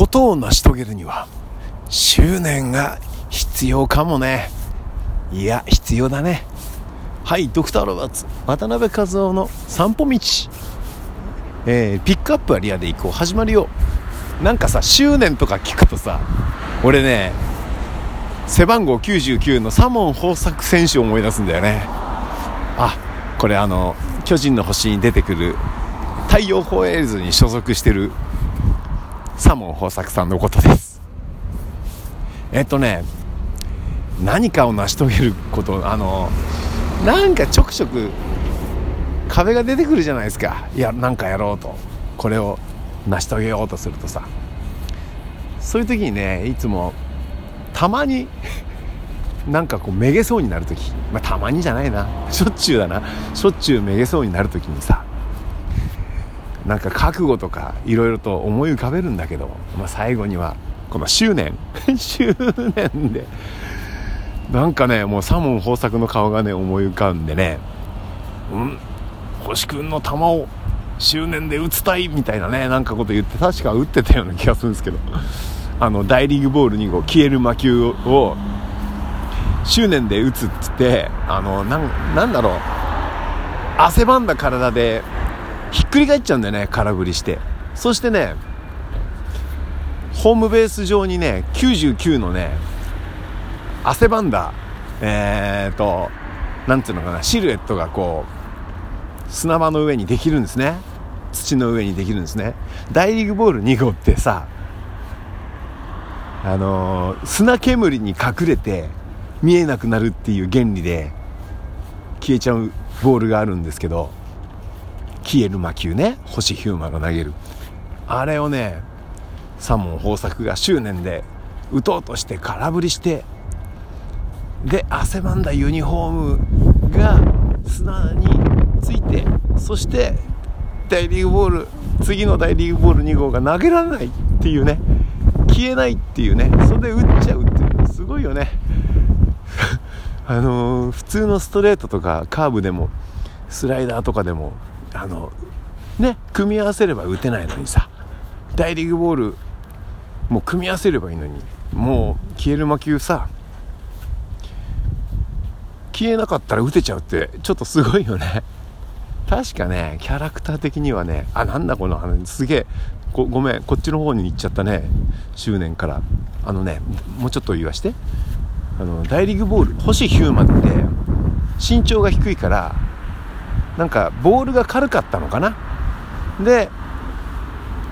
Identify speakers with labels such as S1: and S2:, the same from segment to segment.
S1: ことを成し遂げるには執念が必要かもね。いや必要だね。はいドクターロバーツ渡辺和夫の散歩道。えー、ピックアップはリアで行こう。始まるよ。なんかさ執念とか聞くとさ俺ね背番号99のサモン豊作選手を思い出すんだよね。あこれあの巨人の星に出てくる太陽ホエールズに所属してるサモン豊作さんのことです。えっとね何かを成し遂げることあのなんかちょくちょく壁が出てくるじゃないですか。いやなんかやろうと。これを成し遂げようとするとさ。そういう時にねいつもたまに なんかこうめげそうになる時。まあたまにじゃないな。しょっちゅうだな。しょっちゅうめげそうになる時にさなんか覚悟とかいろいろと思い浮かべるんだけど、まあ、最後にはこの執念。執念で。なんかねもうサモン豊作の顔がね思い浮かんでねうん星君の球を執念で打ちたいみたいなねなんかこと言って確か打ってたような気がするんですけど あの大リーグボール2号消える魔球を執念で打つっつってあのなんなんだろう。汗ばんだ体でひっくり返っちゃうんだよね空振りして。そしてねホームベース上にね99のね汗ばんだえーとなんていうのかなシルエットがこう砂場の上にできるんですね。土の上にできるんですね。大リーグボール2号ってさあのー、砂煙に隠れて見えなくなるっていう原理で消えちゃうボールがあるんですけど消える魔球ね。星ヒューマが投げる。あれをねサモン豊作が執念で打とうとして空振りしてで汗ばんだユニフォームが砂についてそして大リーグボール次の大リーグボール2号が投げられないっていうね消えないっていうねそれで打っちゃうっていうすごいよね。あのー、普通のストレートとかカーブでもスライダーとかでもあのね組み合わせれば打てないのにさ大リーグボールもう組み合わせればいいのにもう消える魔球さ消えなかったら打てちゃうってちょっとすごいよね。確かねキャラクター的にはねあなんだこの話すげえごごめんこっちの方に行っちゃったね執念から。あのねもうちょっと言わして。あの大リーグボール星ヒューマンって身長が低いからなんかボールが軽かったのかな？で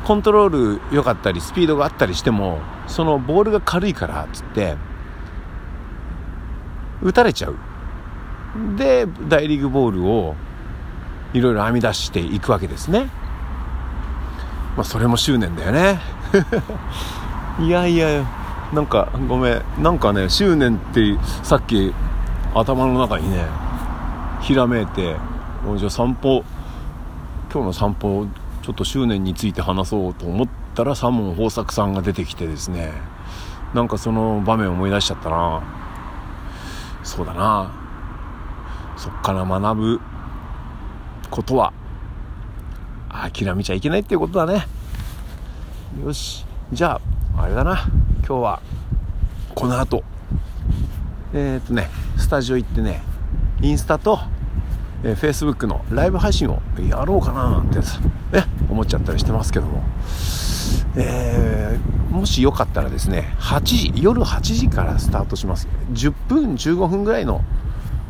S1: コントロール良かったりスピードがあったりしてもそのボールが軽いからっつって打たれちゃう。で大リーグボールをいろいろ編み出していくわけですね。まあそれも執念だよね。いやいやなんかごめん。なんかね執念ってさっき頭の中にねひらめいてじゃあ散歩今日の散歩ちょっと執念について話そうと思ったらサモン豊作さんが出てきてですね。なんかその場面思い出しちゃったな。そうだな。そっから学ぶことは諦めちゃいけないっていうことだね。よし。じゃああれだな。今日はこの後。えー、っとねスタジオ行ってねインスタとえー、Facebook のライブ配信をやろうかななんてね思っちゃったりしてますけども、えー、もしよかったらですね8時夜8時からスタートします。10分15分ぐらいの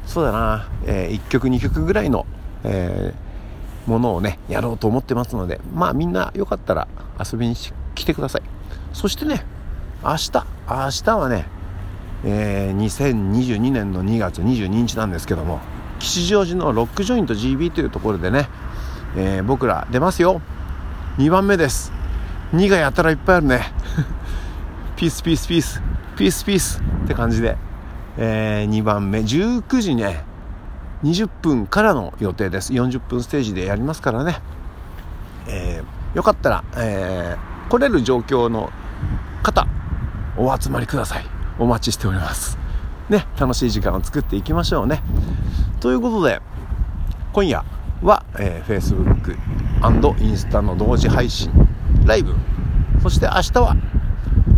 S1: そうだな、えー、1曲2曲ぐらいの、えー、ものをねやろうと思ってますのでまあみんなよかったら遊びに来てください。そしてね明日明日はね、えー、2022年の2月22日なんですけども吉祥寺のロックジョイント GB というところでね、えー、僕ら出ますよ。2番目です。2がやたらいっぱいあるね。ピースピースピース。ピースピース。って感じで、えー、2番目。19時ね。20分からの予定です。40分ステージでやりますからね、えー、よかったら、えー、来れる状況の方お集まりください。お待ちしております。ね楽しい時間を作っていきましょうね。ということで今夜は、えー、Facebook& インスタの同時配信ライブ。そして明日は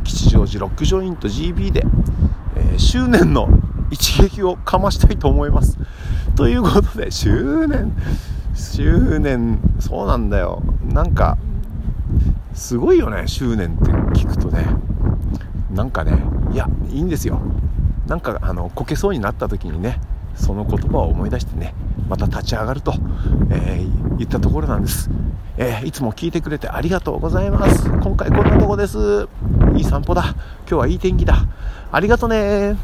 S1: 吉祥寺ロックジョイント GB で、えー、執念の一撃をかましたいと思います。ということで執念執念そうなんだよ。なんかすごいよね執念って聞くとね。なんかねいやいいんですよ。なんかあのこけそうになった時にねその言葉を思い出してねまた立ち上がると、えー、言ったところなんです、えー、いつも聞いてくれてありがとうございます。今回こんなとこです。いい散歩だ。今日はいい天気だ。ありがとね。